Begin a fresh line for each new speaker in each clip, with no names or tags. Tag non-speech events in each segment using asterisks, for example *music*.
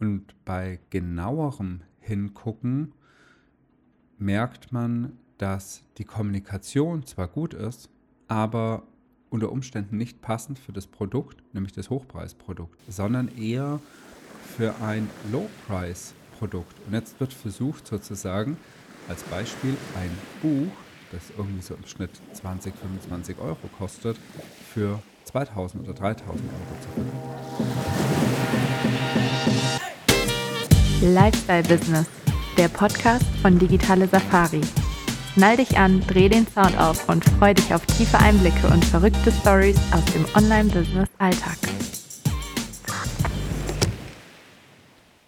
Und bei genauerem Hingucken merkt man, dass die Kommunikation zwar gut ist, aber unter Umständen nicht passend für das Produkt, nämlich das Hochpreisprodukt, sondern eher für ein Low-Price-Produkt. Und jetzt wird versucht sozusagen als Beispiel ein Buch, das irgendwie so im Schnitt 20, 25 Euro kostet, für 2000 oder 3000 Euro zu
verkaufen. Lifestyle Business, der Podcast von Digitale Safari. Schnall dich an, dreh den Sound auf und freu dich auf tiefe Einblicke und verrückte Stories aus dem Online-Business-Alltag.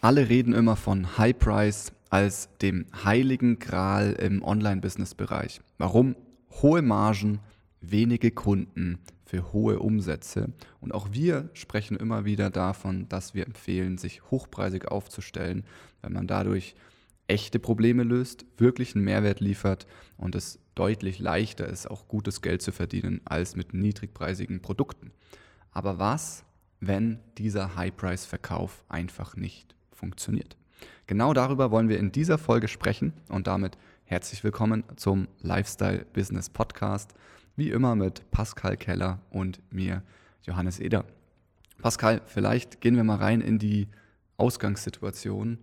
Alle reden immer von High Price als dem heiligen Gral im Online-Business-Bereich. Warum? Hohe Margen, wenige Kunden für hohe Umsätze. Und auch wir sprechen immer wieder davon, dass wir empfehlen, sich hochpreisig aufzustellen, weil man dadurch echte Probleme löst, wirklich einen Mehrwert liefert und es deutlich leichter ist, auch gutes Geld zu verdienen als mit niedrigpreisigen Produkten. Aber was, wenn dieser High-Price-Verkauf einfach nicht funktioniert? Genau darüber wollen wir in dieser Folge sprechen und damit herzlich willkommen zum Lifestyle Business Podcast, wie immer mit Pascal Keller und mir, Johannes Eder. Pascal, vielleicht gehen wir mal rein in die Ausgangssituation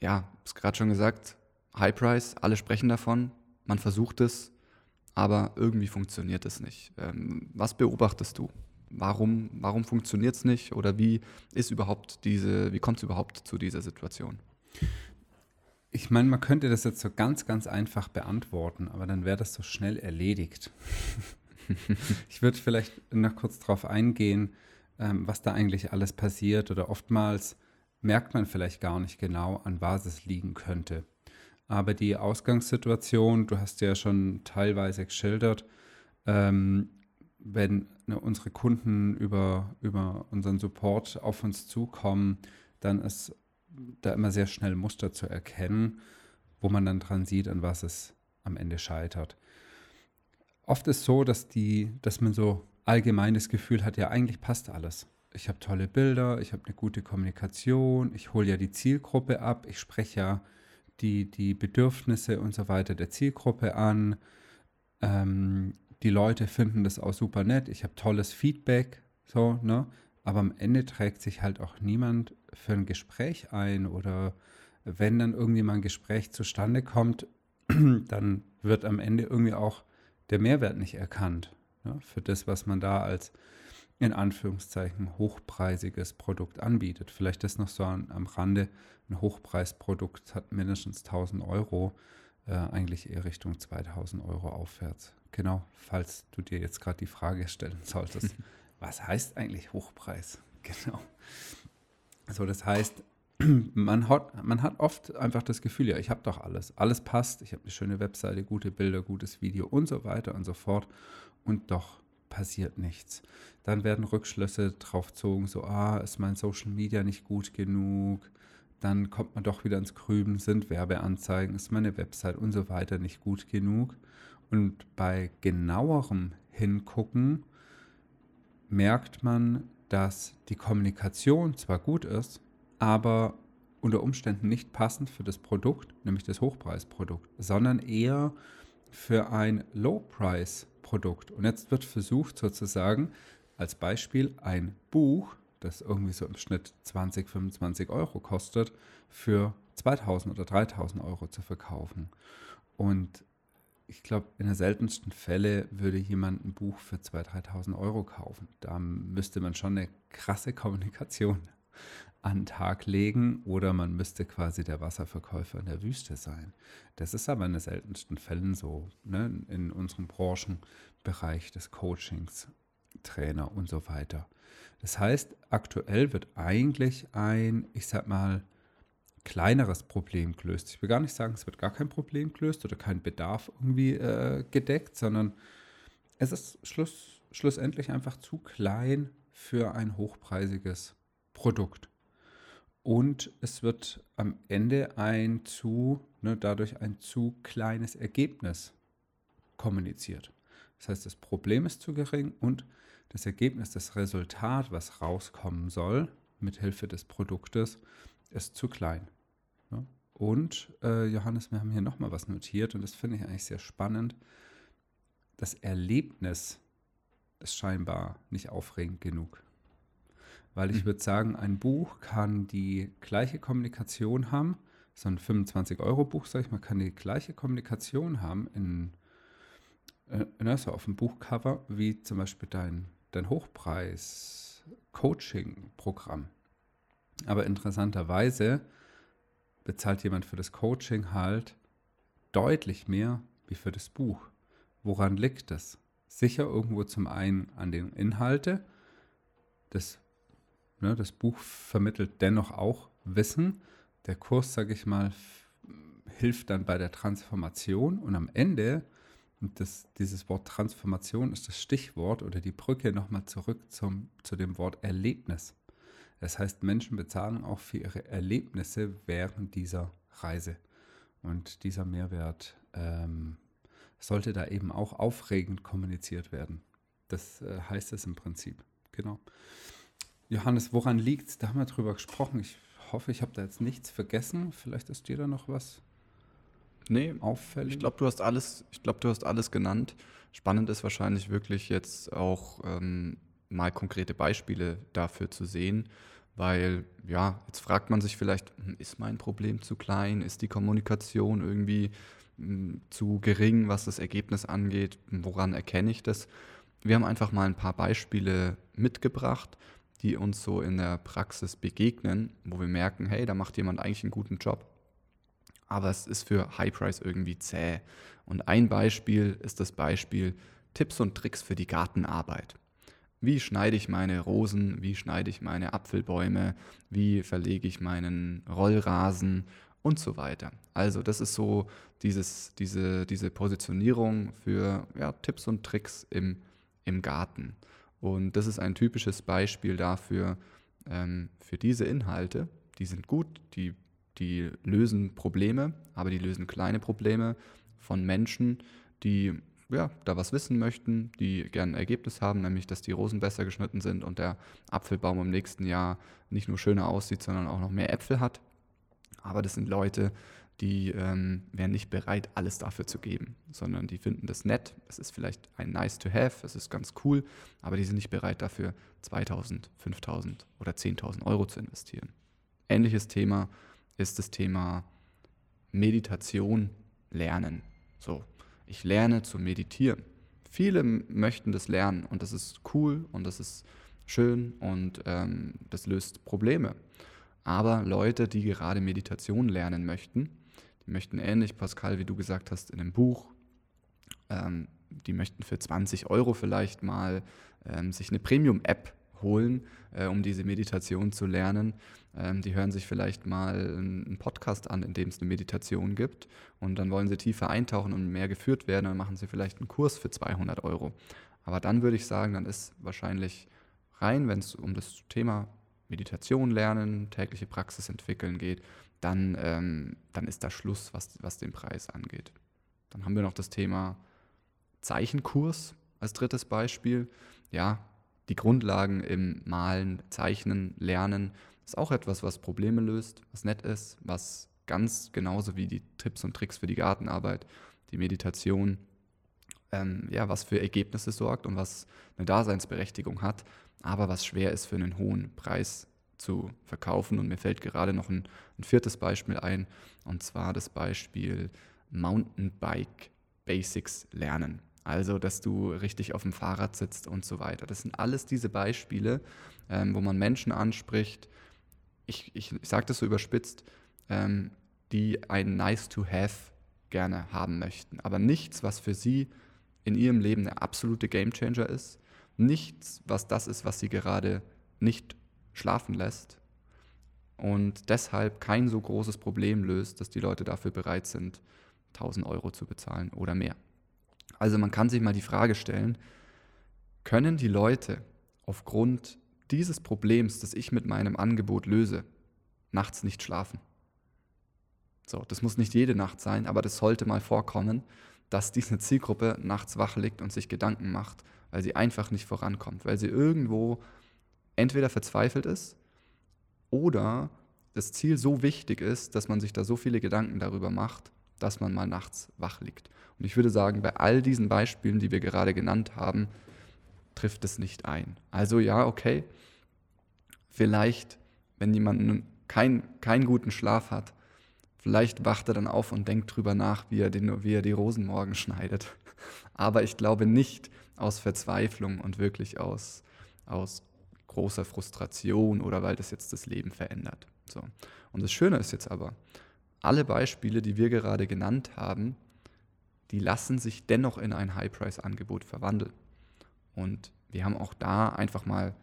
ja, ist gerade schon gesagt, High Price, alle sprechen davon, man versucht es, aber irgendwie funktioniert es nicht. Ähm, was beobachtest du? Warum, warum funktioniert es nicht oder wie ist überhaupt diese, wie kommt es überhaupt zu dieser Situation?
Ich meine, man könnte das jetzt so ganz, ganz einfach beantworten, aber dann wäre das so schnell erledigt. *laughs* ich würde vielleicht noch kurz darauf eingehen, ähm, was da eigentlich alles passiert oder oftmals merkt man vielleicht gar nicht genau, an was es liegen könnte. Aber die Ausgangssituation, du hast ja schon teilweise geschildert, ähm, wenn ne, unsere Kunden über, über unseren Support auf uns zukommen, dann ist da immer sehr schnell Muster zu erkennen, wo man dann dran sieht, an was es am Ende scheitert. Oft ist so, dass, die, dass man so allgemeines Gefühl hat, ja, eigentlich passt alles ich habe tolle Bilder, ich habe eine gute Kommunikation, ich hole ja die Zielgruppe ab, ich spreche ja die, die Bedürfnisse und so weiter der Zielgruppe an. Ähm, die Leute finden das auch super nett, ich habe tolles Feedback, so, ne? Aber am Ende trägt sich halt auch niemand für ein Gespräch ein oder wenn dann irgendwie mal ein Gespräch zustande kommt, *clears throat* dann wird am Ende irgendwie auch der Mehrwert nicht erkannt ne? für das, was man da als in Anführungszeichen hochpreisiges Produkt anbietet. Vielleicht ist noch so an, am Rande, ein Hochpreisprodukt hat mindestens 1000 Euro, äh, eigentlich eher Richtung 2000 Euro aufwärts. Genau, falls du dir jetzt gerade die Frage stellen solltest, *laughs* was heißt eigentlich Hochpreis? *laughs* Genau. So, das heißt, *clears throat* man hat, man hat oft einfach das Gefühl, ja, ich habe doch alles. Alles passt, ich habe eine schöne Webseite, gute Bilder, gutes Video und so weiter und so fort. Und doch passiert nichts. Dann werden Rückschlüsse drauf gezogen, so, ah, ist mein Social Media nicht gut genug? Dann kommt man doch wieder ins Grüben, sind Werbeanzeigen, ist meine Website und so weiter nicht gut genug? Und bei genauerem Hingucken merkt man, dass die Kommunikation zwar gut ist, aber unter Umständen nicht passend für das Produkt, nämlich das Hochpreisprodukt, sondern eher für ein Low-Price-Produkt. Produkt. Und jetzt wird versucht sozusagen als Beispiel ein Buch, das irgendwie so im Schnitt 20, 25 Euro kostet, für 2000 oder 3000 Euro zu verkaufen. Und ich glaube, in den seltensten Fällen würde jemand ein Buch für 2.000, 3.000 Euro kaufen. Da müsste man schon eine krasse Kommunikation *laughs* an den Tag legen oder man müsste quasi der Wasserverkäufer in der Wüste sein. Das ist aber in den seltensten Fällen so, ne? in unserem Branchenbereich des Coachings, Trainer und so weiter. Das heißt, aktuell wird eigentlich ein, ich sag mal, kleineres Problem gelöst. Ich will gar nicht sagen, es wird gar kein Problem gelöst oder kein Bedarf irgendwie äh, gedeckt, sondern es ist schluss, schlussendlich einfach zu klein für ein hochpreisiges Produkt. Und es wird am Ende ein zu, ne, dadurch ein zu kleines Ergebnis kommuniziert. Das heißt, das Problem ist zu gering und das Ergebnis, das Resultat, was rauskommen soll, mit Hilfe des Produktes, ist zu klein. Und äh, Johannes, wir haben hier nochmal was notiert und das finde ich eigentlich sehr spannend. Das Erlebnis ist scheinbar nicht aufregend genug. Weil ich mhm. würde sagen, ein Buch kann die gleiche Kommunikation haben, so ein 25-Euro-Buch, sage ich mal, kann die gleiche Kommunikation haben in, äh, ne, so auf dem Buchcover wie zum Beispiel dein, dein Hochpreis-Coaching-Programm. Aber interessanterweise bezahlt jemand für das Coaching halt deutlich mehr wie für das Buch. Woran liegt das? Sicher irgendwo zum einen an den Inhalte. Das, ne, das Buch vermittelt dennoch auch Wissen. Der Kurs, sage ich mal, hilft dann bei der Transformation und am Ende, und das, dieses Wort Transformation ist das Stichwort oder die Brücke nochmal zurück zum, zu dem Wort Erlebnis. Das heißt, Menschen bezahlen auch für ihre Erlebnisse während dieser Reise. Und dieser Mehrwert ähm, sollte da eben auch aufregend kommuniziert werden. Das äh, heißt es im Prinzip. Genau. Johannes, woran liegt es? Da haben wir drüber gesprochen. Ich hoffe, ich habe da jetzt nichts vergessen. Vielleicht ist dir da noch was
nee, auffällig. Ich glaube, du hast alles, ich glaube, du hast alles genannt. Spannend ist wahrscheinlich wirklich jetzt auch ähm, mal konkrete Beispiele dafür zu sehen, weil ja, jetzt fragt man sich vielleicht, hm, ist mein Problem zu klein, ist die Kommunikation irgendwie hm, zu gering, was das Ergebnis angeht, woran erkenne ich das? Wir haben einfach mal ein paar Beispiele mitgebracht, die uns so in der Praxis begegnen, wo wir merken, hey, da macht jemand eigentlich einen guten Job. Aber es ist für High Price irgendwie zäh. Und ein Beispiel ist das Beispiel Tipps und Tricks für die Gartenarbeit. Wie schneide ich meine Rosen? Wie schneide ich meine Apfelbäume? Wie verlege ich meinen Rollrasen? Und so weiter. Also das ist so dieses, diese, diese Positionierung für ja, Tipps und Tricks im, im Garten. Und das ist ein typisches Beispiel dafür, ähm, für diese Inhalte. Die sind gut, die, die lösen Probleme, aber die lösen kleine Probleme von Menschen, die ja, da was wissen möchten, die gerne ein Ergebnis haben, nämlich dass die Rosen besser geschnitten sind und der Apfelbaum im nächsten Jahr nicht nur schöner aussieht, sondern auch noch mehr Äpfel hat. Aber das sind Leute, die ähm, wären nicht bereit, alles dafür zu geben, sondern die finden das nett. Es ist vielleicht ein nice to have, es ist ganz cool, aber die sind nicht bereit dafür 2000, 5000 oder 10.000 Euro zu investieren. Ähnliches Thema ist das Thema Meditation lernen. So, ich lerne zu meditieren. Viele möchten das lernen und das ist cool und das ist schön und ähm, das löst Probleme. Aber Leute, die gerade Meditation lernen möchten, die möchten ähnlich, Pascal, wie du gesagt hast, in einem Buch, ähm, die möchten für 20 Euro vielleicht mal ähm, sich eine Premium-App holen, äh, um diese Meditation zu lernen. Ähm, die hören sich vielleicht mal einen Podcast an, in dem es eine Meditation gibt und dann wollen sie tiefer eintauchen und mehr geführt werden, dann machen sie vielleicht einen Kurs für 200 Euro. Aber dann würde ich sagen, dann ist wahrscheinlich rein, wenn es um das Thema Meditation lernen, tägliche Praxis entwickeln geht, dann, ähm, dann ist da Schluss, was, was den Preis angeht. Dann haben wir noch das Thema Zeichenkurs als drittes Beispiel. Ja, die Grundlagen im Malen, Zeichnen, Lernen ist auch etwas, was Probleme löst, was nett ist, was ganz genauso wie die Tipps und Tricks für die Gartenarbeit, die Meditation, ähm, ja, was für Ergebnisse sorgt und was eine Daseinsberechtigung hat, aber was schwer ist für einen hohen Preis zu verkaufen. Und mir fällt gerade noch ein, ein viertes Beispiel ein, und zwar das Beispiel Mountainbike Basics lernen. Also, dass du richtig auf dem Fahrrad sitzt und so weiter. Das sind alles diese Beispiele, ähm, wo man Menschen anspricht. Ich, ich, ich sage das so überspitzt, ähm, die ein Nice to Have gerne haben möchten. Aber nichts, was für sie in ihrem Leben der absolute Gamechanger ist. Nichts, was das ist, was sie gerade nicht schlafen lässt. Und deshalb kein so großes Problem löst, dass die Leute dafür bereit sind, 1000 Euro zu bezahlen oder mehr. Also man kann sich mal die Frage stellen, können die Leute aufgrund dieses Problems, das ich mit meinem Angebot löse, nachts nicht schlafen? So, das muss nicht jede Nacht sein, aber das sollte mal vorkommen, dass diese Zielgruppe nachts wach liegt und sich Gedanken macht, weil sie einfach nicht vorankommt, weil sie irgendwo entweder verzweifelt ist oder das Ziel so wichtig ist, dass man sich da so viele Gedanken darüber macht, dass man mal nachts wach liegt. Und ich würde sagen, bei all diesen Beispielen, die wir gerade genannt haben, trifft es nicht ein. Also ja, okay, vielleicht, wenn jemand kein, keinen guten Schlaf hat, vielleicht wacht er dann auf und denkt drüber nach, wie er, den, wie er die Rosen morgen *laughs* schneidet. Aber ich glaube nicht aus Verzweiflung und wirklich aus, aus großer Frustration oder weil das jetzt das Leben verändert. So. Und das Schöne ist jetzt aber, alle Beispiele, die wir gerade genannt haben, die lassen sich dennoch in ein High-Price-Angebot verwandeln. Und wir haben auch da einfach mal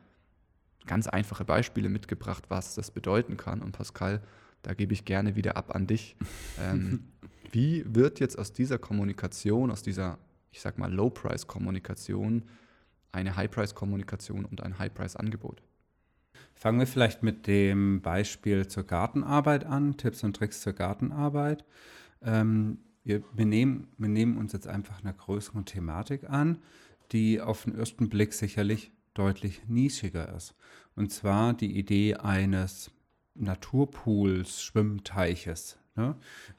ganz einfache Beispiele mitgebracht, was das bedeuten kann. Und Pascal, da gebe ich gerne wieder ab an dich. *laughs* Ähm, wie wird jetzt aus dieser Kommunikation, aus dieser, ich sag mal, Low-Price-Kommunikation eine High-Price-Kommunikation und ein High-Price-Angebot?
Fangen wir vielleicht mit dem Beispiel zur Gartenarbeit an, Tipps und Tricks zur Gartenarbeit. Ähm, wir, wir, nehmen, wir nehmen uns jetzt einfach einer größeren Thematik an, die auf den ersten Blick sicherlich deutlich nischiger ist. Und zwar die Idee eines Naturpools, Schwimmteiches. Ne?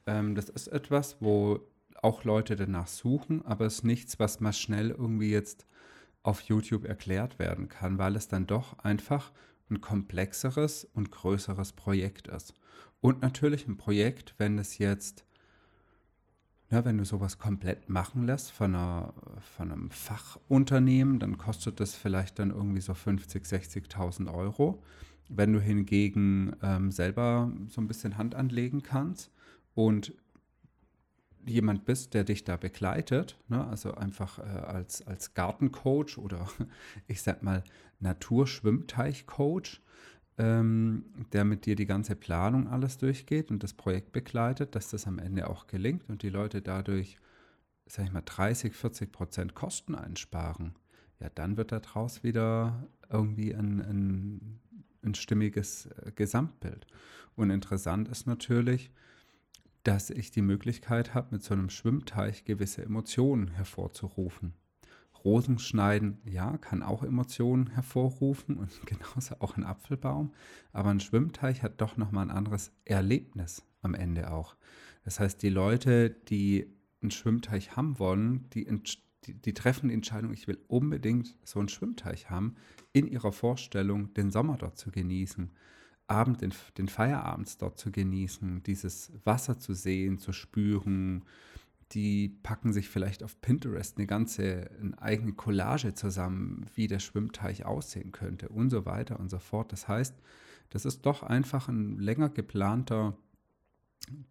Ähm, das ist etwas, wo auch Leute danach suchen, aber es ist nichts, was mal schnell irgendwie jetzt auf YouTube erklärt werden kann, weil es dann doch einfach ein komplexeres und größeres Projekt ist. Und natürlich ein Projekt, wenn es jetzt, ja, wenn du sowas komplett machen lässt von, einer, von einem Fachunternehmen, dann kostet das vielleicht dann irgendwie so 50, 60.000 Euro. Wenn du hingegen ähm, selber so ein bisschen Hand anlegen kannst und jemand bist, der dich da begleitet, ne? also einfach äh, als, als Gartencoach oder *laughs* ich sag mal Naturschwimmteichcoach, ähm, der mit dir die ganze Planung alles durchgeht und das Projekt begleitet, dass das am Ende auch gelingt und die Leute dadurch, sag ich mal, 30, 40 Prozent Kosten einsparen, ja, dann wird daraus wieder irgendwie ein, ein, ein stimmiges äh, Gesamtbild. Und interessant ist natürlich, dass ich die Möglichkeit habe, mit so einem Schwimmteich gewisse Emotionen hervorzurufen. Rosenschneiden, ja, kann auch Emotionen hervorrufen und *laughs* genauso auch ein Apfelbaum, aber ein Schwimmteich hat doch nochmal ein anderes Erlebnis am Ende auch. Das heißt, die Leute, die einen Schwimmteich haben wollen, die, die, die treffen die Entscheidung, ich will unbedingt so einen Schwimmteich haben, in ihrer Vorstellung den Sommer dort zu genießen. Abend, den, den Feierabends dort zu genießen, dieses Wasser zu sehen, zu spüren. Die packen sich vielleicht auf Pinterest eine ganze eine eigene Collage zusammen, wie der Schwimmteich aussehen könnte und so weiter und so fort. Das heißt, das ist doch einfach ein länger geplanter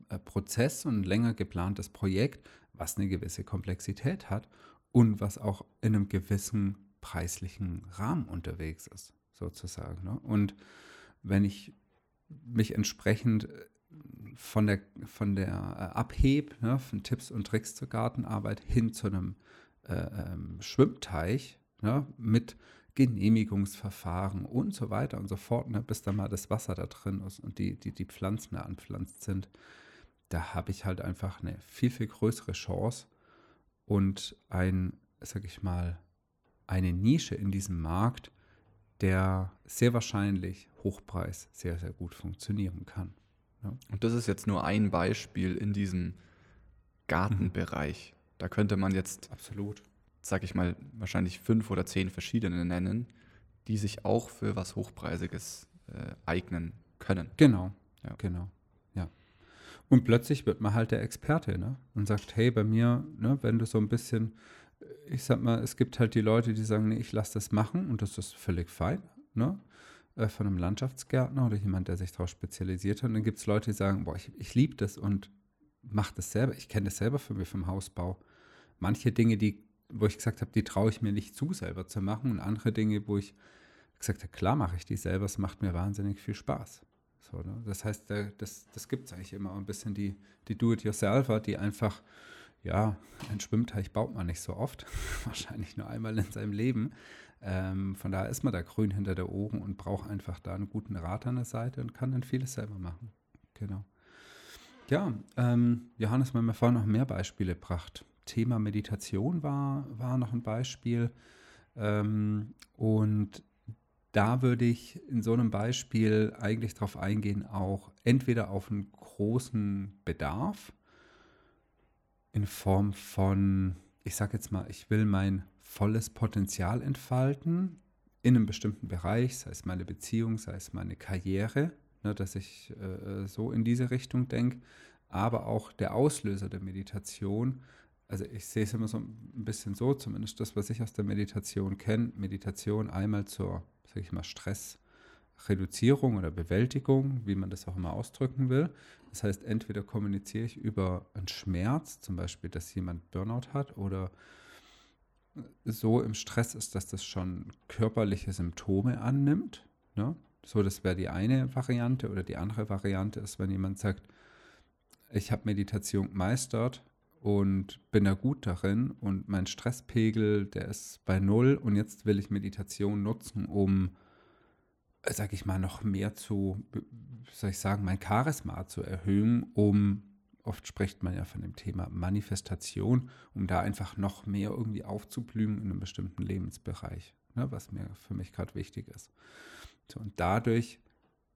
äh, Prozess und ein länger geplantes Projekt, was eine gewisse Komplexität hat und was auch in einem gewissen preislichen Rahmen unterwegs ist, sozusagen. Ne? Und wenn ich mich entsprechend äh, von der, von der äh, abheb, ne, von Tipps und Tricks zur Gartenarbeit hin zu einem äh, ähm, Schwimmteich ne, mit Genehmigungsverfahren und so weiter und so fort, ne, bis dann mal das Wasser da drin ist und die, die, die Pflanzen da anpflanzt sind, da habe ich halt einfach eine viel, viel größere Chance und ein, sag ich mal, eine Nische in diesem Markt, der sehr wahrscheinlich Hochpreis sehr, sehr gut funktionieren kann.
Ja. Und das ist jetzt nur ein Beispiel in diesem Gartenbereich. Mhm. Da könnte man jetzt,
absolut,
sag ich mal, wahrscheinlich fünf oder zehn verschiedene nennen, die sich auch für was Hochpreisiges äh, eignen können.
Genau, ja. genau, ja. Und plötzlich wird man halt der Experte, ne? Und sagt, hey, bei mir, ne, wenn du so ein bisschen ich sag mal, es gibt halt die Leute, die sagen, nee, ich lasse das machen und das ist völlig fein, ne? Äh, von einem Landschaftsgärtner oder jemand, der sich darauf spezialisiert hat. Und dann gibt es Leute, die sagen, boah, ich, ich liebe das und mache das selber. Ich kenne das selber für mich vom Hausbau. Manche Dinge, die, wo ich gesagt habe, die traue ich mir nicht zu, selber zu machen. Und andere Dinge, wo ich gesagt habe, klar mache ich die selber, es macht mir wahnsinnig viel Spaß. So, ne? Das heißt, das, das gibt es eigentlich immer ein bisschen die, die Do-it-yourselfer, die einfach ja, ein Schwimmteich baut man nicht so oft, *laughs* wahrscheinlich nur einmal in seinem Leben. Ähm, von daher ist man da grün hinter der Ohren und braucht einfach da einen guten Rat an der Seite und kann dann vieles selber machen. Genau. Ja, ähm, Johannes, haben ja vorhin noch mehr Beispiele gebracht. Thema Meditation war, war noch ein Beispiel. Ähm, und da würde ich in so einem Beispiel eigentlich darauf eingehen, auch entweder auf einen großen Bedarf in Form von, ich sage jetzt mal, ich will mein volles Potenzial entfalten in einem bestimmten Bereich, sei es meine Beziehung, sei es meine Karriere, ne, dass ich äh, so in diese Richtung denke, aber auch der Auslöser der Meditation. Also ich sehe es immer so ein bisschen so, zumindest das, was ich aus der Meditation kenne. Meditation einmal zur, sage ich mal, Stressreduzierung oder Bewältigung, wie man das auch immer ausdrücken will. Das heißt, entweder kommuniziere ich über einen Schmerz, zum Beispiel, dass jemand Burnout hat oder so im Stress ist, dass das schon körperliche Symptome annimmt. Ne? So, das wäre die eine Variante. Oder die andere Variante ist, wenn jemand sagt, ich habe Meditation gemeistert und bin da gut darin und mein Stresspegel, der ist bei null und jetzt will ich Meditation nutzen, um, sag ich mal, noch mehr zu, soll ich sagen, mein Charisma zu erhöhen, um oft spricht man ja von dem Thema Manifestation, um da einfach noch mehr irgendwie aufzublühen in einem bestimmten Lebensbereich, ne, was mir für mich gerade wichtig ist. So, und dadurch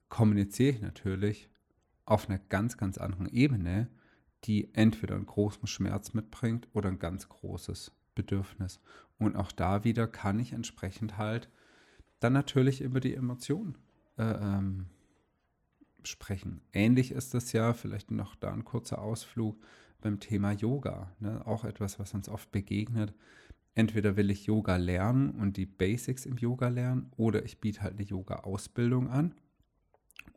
kommuniziere ich natürlich auf einer ganz, ganz anderen Ebene, die entweder einen großen Schmerz mitbringt oder ein ganz großes Bedürfnis. Und auch da wieder kann ich entsprechend halt dann natürlich über die Emotionen äh, ähm, sprechen. Ähnlich ist es ja, vielleicht noch da ein kurzer Ausflug beim Thema Yoga. Ne? Auch etwas, was uns oft begegnet. Entweder will ich Yoga lernen und die Basics im Yoga lernen oder ich biete halt eine Yoga-Ausbildung an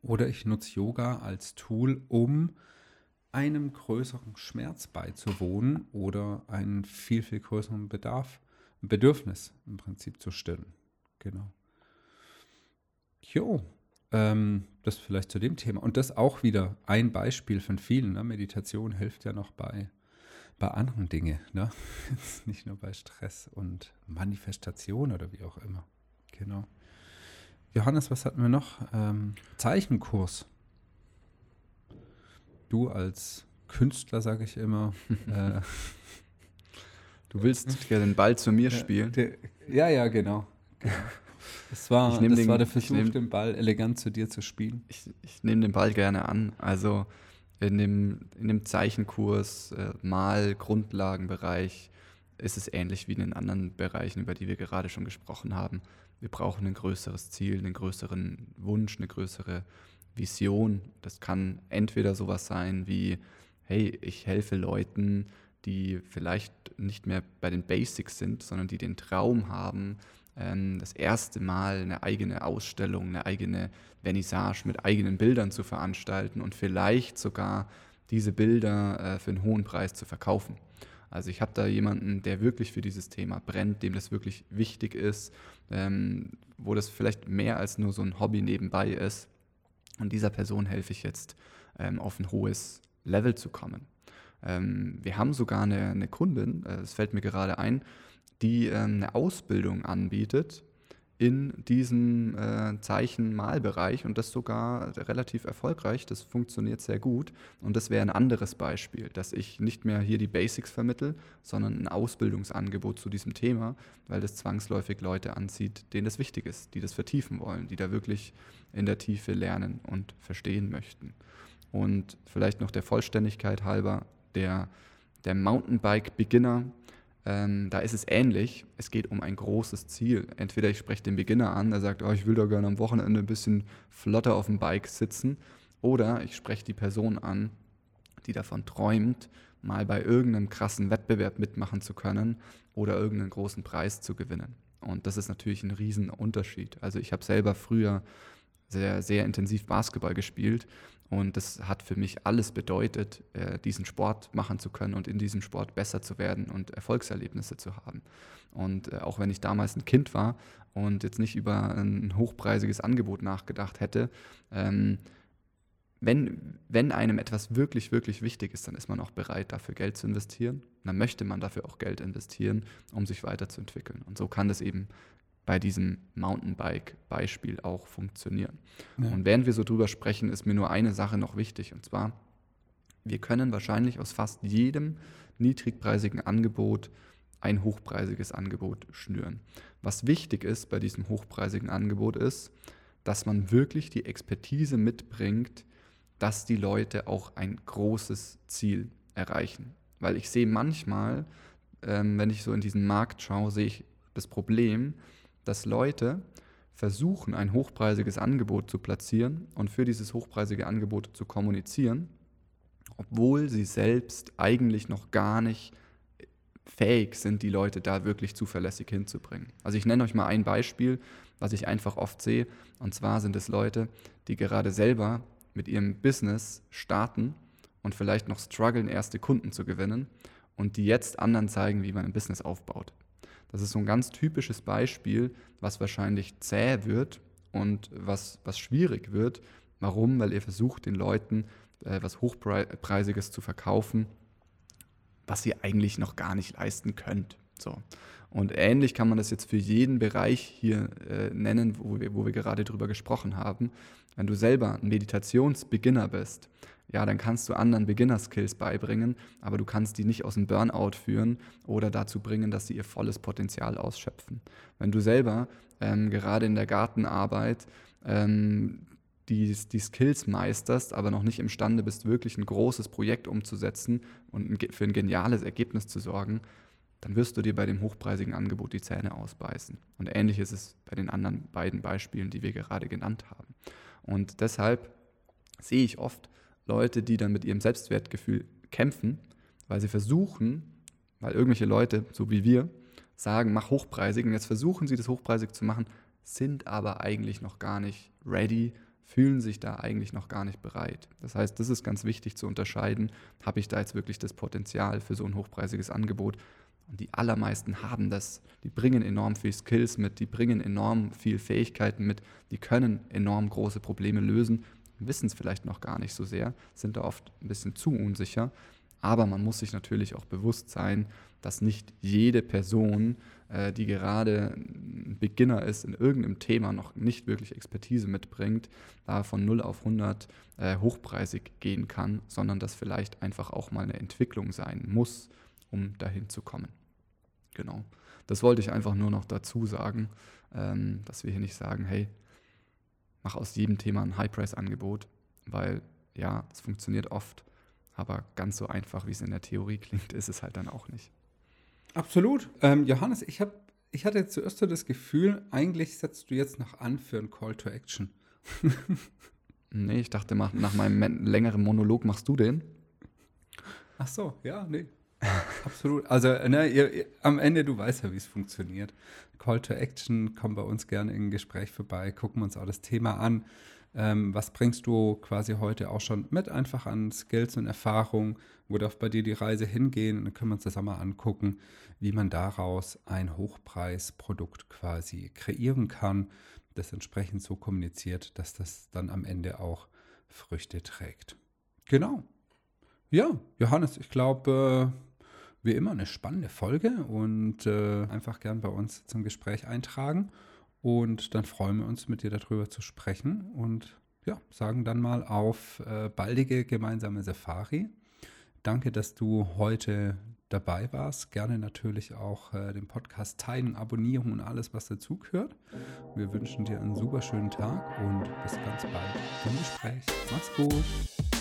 oder ich nutze Yoga als Tool, um einem größeren Schmerz beizuwohnen oder einen viel, viel größeren Bedarf, Bedürfnis im Prinzip zu stillen. Genau. Jo, ähm, das vielleicht zu dem Thema. Und das auch wieder ein Beispiel von vielen. Ne? Meditation hilft ja noch bei, bei anderen Dingen. Ne? *laughs* Nicht nur bei Stress und Manifestation oder wie auch immer. Genau. Johannes, was hatten wir noch? Ähm, Zeichenkurs. Du als Künstler, sage ich immer. *laughs* äh,
du willst ja den Ball zu mir spielen.
Ja, ja, genau. *laughs* Das war, das den, war der Versuch, nehm, den Ball elegant zu dir zu spielen.
Ich, ich nehme den Ball gerne an. Also in dem, in dem Zeichenkurs, äh, Mal, Grundlagenbereich, ist es ähnlich wie in den anderen Bereichen, über die wir gerade schon gesprochen haben. Wir brauchen ein größeres Ziel, einen größeren Wunsch, eine größere Vision. Das kann entweder sowas sein wie, hey, ich helfe Leuten, die vielleicht nicht mehr bei den Basics sind, sondern die den Traum haben, das erste Mal eine eigene Ausstellung, eine eigene Vernissage mit eigenen Bildern zu veranstalten und vielleicht sogar diese Bilder äh, für einen hohen Preis zu verkaufen. Also ich habe da jemanden, der wirklich für dieses Thema brennt, dem das wirklich wichtig ist, ähm, wo das vielleicht mehr als nur so ein Hobby nebenbei ist. Und dieser Person helfe ich jetzt ähm, auf ein hohes Level zu kommen. Ähm, wir haben sogar eine, eine Kundin, äh, es fällt mir gerade ein, die äh, eine Ausbildung anbietet in diesem äh, Zeichenmalbereich und das sogar relativ erfolgreich. Das funktioniert sehr gut. Und das wäre ein anderes Beispiel, dass ich nicht mehr hier die Basics vermittel, sondern ein Ausbildungsangebot zu diesem Thema, weil das zwangsläufig Leute anzieht, denen das wichtig ist, die das vertiefen wollen, die da wirklich in der Tiefe lernen und verstehen möchten. Und vielleicht noch der Vollständigkeit halber, der, der Mountainbike-Beginner, ähm, da ist es ähnlich. Es geht um ein großes Ziel. Entweder ich spreche den Beginner an, der sagt, oh, ich will da gerne am Wochenende ein bisschen flotter auf dem Bike sitzen, oder ich spreche die Person an, die davon träumt, mal bei irgendeinem krassen Wettbewerb mitmachen zu können oder irgendeinen großen Preis zu gewinnen. Und das ist natürlich ein Riesenunterschied. Also ich habe selber früher sehr, sehr intensiv Basketball gespielt und das hat für mich alles bedeutet, äh, diesen Sport machen zu können und in diesem Sport besser zu werden und Erfolgserlebnisse zu haben. Und äh, auch wenn ich damals ein Kind war und jetzt nicht über ein hochpreisiges Angebot nachgedacht hätte, ähm, wenn, wenn einem etwas wirklich, wirklich wichtig ist, dann ist man auch bereit, dafür Geld zu investieren. dann möchte man dafür auch Geld investieren, um sich weiterzuentwickeln. Und so kann das eben bei diesem Mountainbike-Beispiel auch funktionieren. Ja. Und während wir so drüber sprechen, ist mir nur eine Sache noch wichtig, und zwar, wir können wahrscheinlich aus fast jedem niedrigpreisigen Angebot ein hochpreisiges Angebot schnüren. Was wichtig ist bei diesem hochpreisigen Angebot ist, dass man wirklich die Expertise mitbringt, dass die Leute auch ein großes Ziel erreichen. Weil ich sehe manchmal, ähm, wenn ich so in diesen Markt schaue, sehe ich das Problem, dass Leute versuchen, ein hochpreisiges Angebot zu platzieren und für dieses hochpreisige Angebot zu kommunizieren, obwohl sie selbst eigentlich noch gar nicht fähig sind, die Leute da wirklich zuverlässig hinzubringen. Also ich nenne euch mal ein Beispiel, was ich einfach oft sehe, und zwar sind es Leute, die gerade selber mit ihrem Business starten und vielleicht noch strugglen, erste Kunden zu gewinnen und die jetzt anderen zeigen, wie man ein Business aufbaut. Das ist so ein ganz typisches Beispiel, was wahrscheinlich zäh wird und was, was schwierig wird. Warum? Weil ihr versucht, den Leuten äh, was Hochpreisiges zu verkaufen, was ihr eigentlich noch gar nicht leisten könnt. So. Und ähnlich kann man das jetzt für jeden Bereich hier äh, nennen, wo wir, wo wir gerade drüber gesprochen haben. Wenn du selber ein Meditationsbeginner bist, ja, dann kannst du anderen Beginner-Skills beibringen, aber du kannst die nicht aus dem Burnout führen oder dazu bringen, dass sie ihr volles Potenzial ausschöpfen. Wenn du selber ähm, gerade in der Gartenarbeit ähm, die, die Skills meisterst, aber noch nicht imstande bist, wirklich ein großes Projekt umzusetzen und für ein geniales Ergebnis zu sorgen, dann wirst du dir bei dem hochpreisigen Angebot die Zähne ausbeißen. Und ähnlich ist es bei den anderen beiden Beispielen, die wir gerade genannt haben. Und deshalb sehe ich oft Leute, die dann mit ihrem Selbstwertgefühl kämpfen, weil sie versuchen, weil irgendwelche Leute, so wie wir, sagen, mach hochpreisig und jetzt versuchen sie das hochpreisig zu machen, sind aber eigentlich noch gar nicht ready, fühlen sich da eigentlich noch gar nicht bereit. Das heißt, das ist ganz wichtig zu unterscheiden, habe ich da jetzt wirklich das Potenzial für so ein hochpreisiges Angebot und die allermeisten haben das. Die bringen enorm viel Skills mit, die bringen enorm viel Fähigkeiten mit, die können enorm große Probleme lösen, wissen es vielleicht noch gar nicht so sehr, sind da oft ein bisschen zu unsicher. Aber man muss sich natürlich auch bewusst sein, dass nicht jede Person, äh, die gerade ein Beginner ist in irgendeinem Thema, noch nicht wirklich Expertise mitbringt, da von 0 auf 100 äh, hochpreisig gehen kann, sondern dass vielleicht einfach auch mal eine Entwicklung sein muss, um dahin zu kommen. Genau. Das wollte ich einfach nur noch dazu sagen, ähm, dass wir hier nicht sagen, hey, mach aus jedem Thema ein High-Price-Angebot, weil ja, es funktioniert oft, aber ganz so einfach, wie es in der Theorie klingt, ist es halt dann auch nicht.
Absolut. Ähm, Johannes, ich, hab, ich hatte zuerst so das Gefühl, eigentlich setzt du jetzt noch an für ein Call to Action. *laughs*
nee, ich dachte, nach meinem längeren Monolog machst du den.
Ach so, ja, nee. Absolut. Also ne, ihr, ihr, am Ende, du weißt ja, wie es funktioniert. Call to Action, komm bei uns gerne in ein Gespräch vorbei, gucken wir uns auch das Thema an. Ähm, was bringst du quasi heute auch schon mit einfach an Skills und Erfahrungen? Wo darf bei dir die Reise hingehen? Und dann können wir uns das einmal angucken, wie man daraus ein Hochpreisprodukt quasi kreieren kann, das entsprechend so kommuniziert, dass das dann am Ende auch Früchte trägt. Genau. Ja, Johannes, ich glaube, wie immer eine spannende Folge und äh, einfach gern bei uns zum Gespräch eintragen. Und dann freuen wir uns, mit dir darüber zu sprechen und ja, sagen dann mal auf äh, baldige gemeinsame Safari. Danke, dass du heute dabei warst. Gerne natürlich auch äh, den Podcast teilen, abonnieren und alles, was dazugehört. Wir wünschen dir einen super schönen Tag und bis ganz bald im Gespräch. Mach's gut.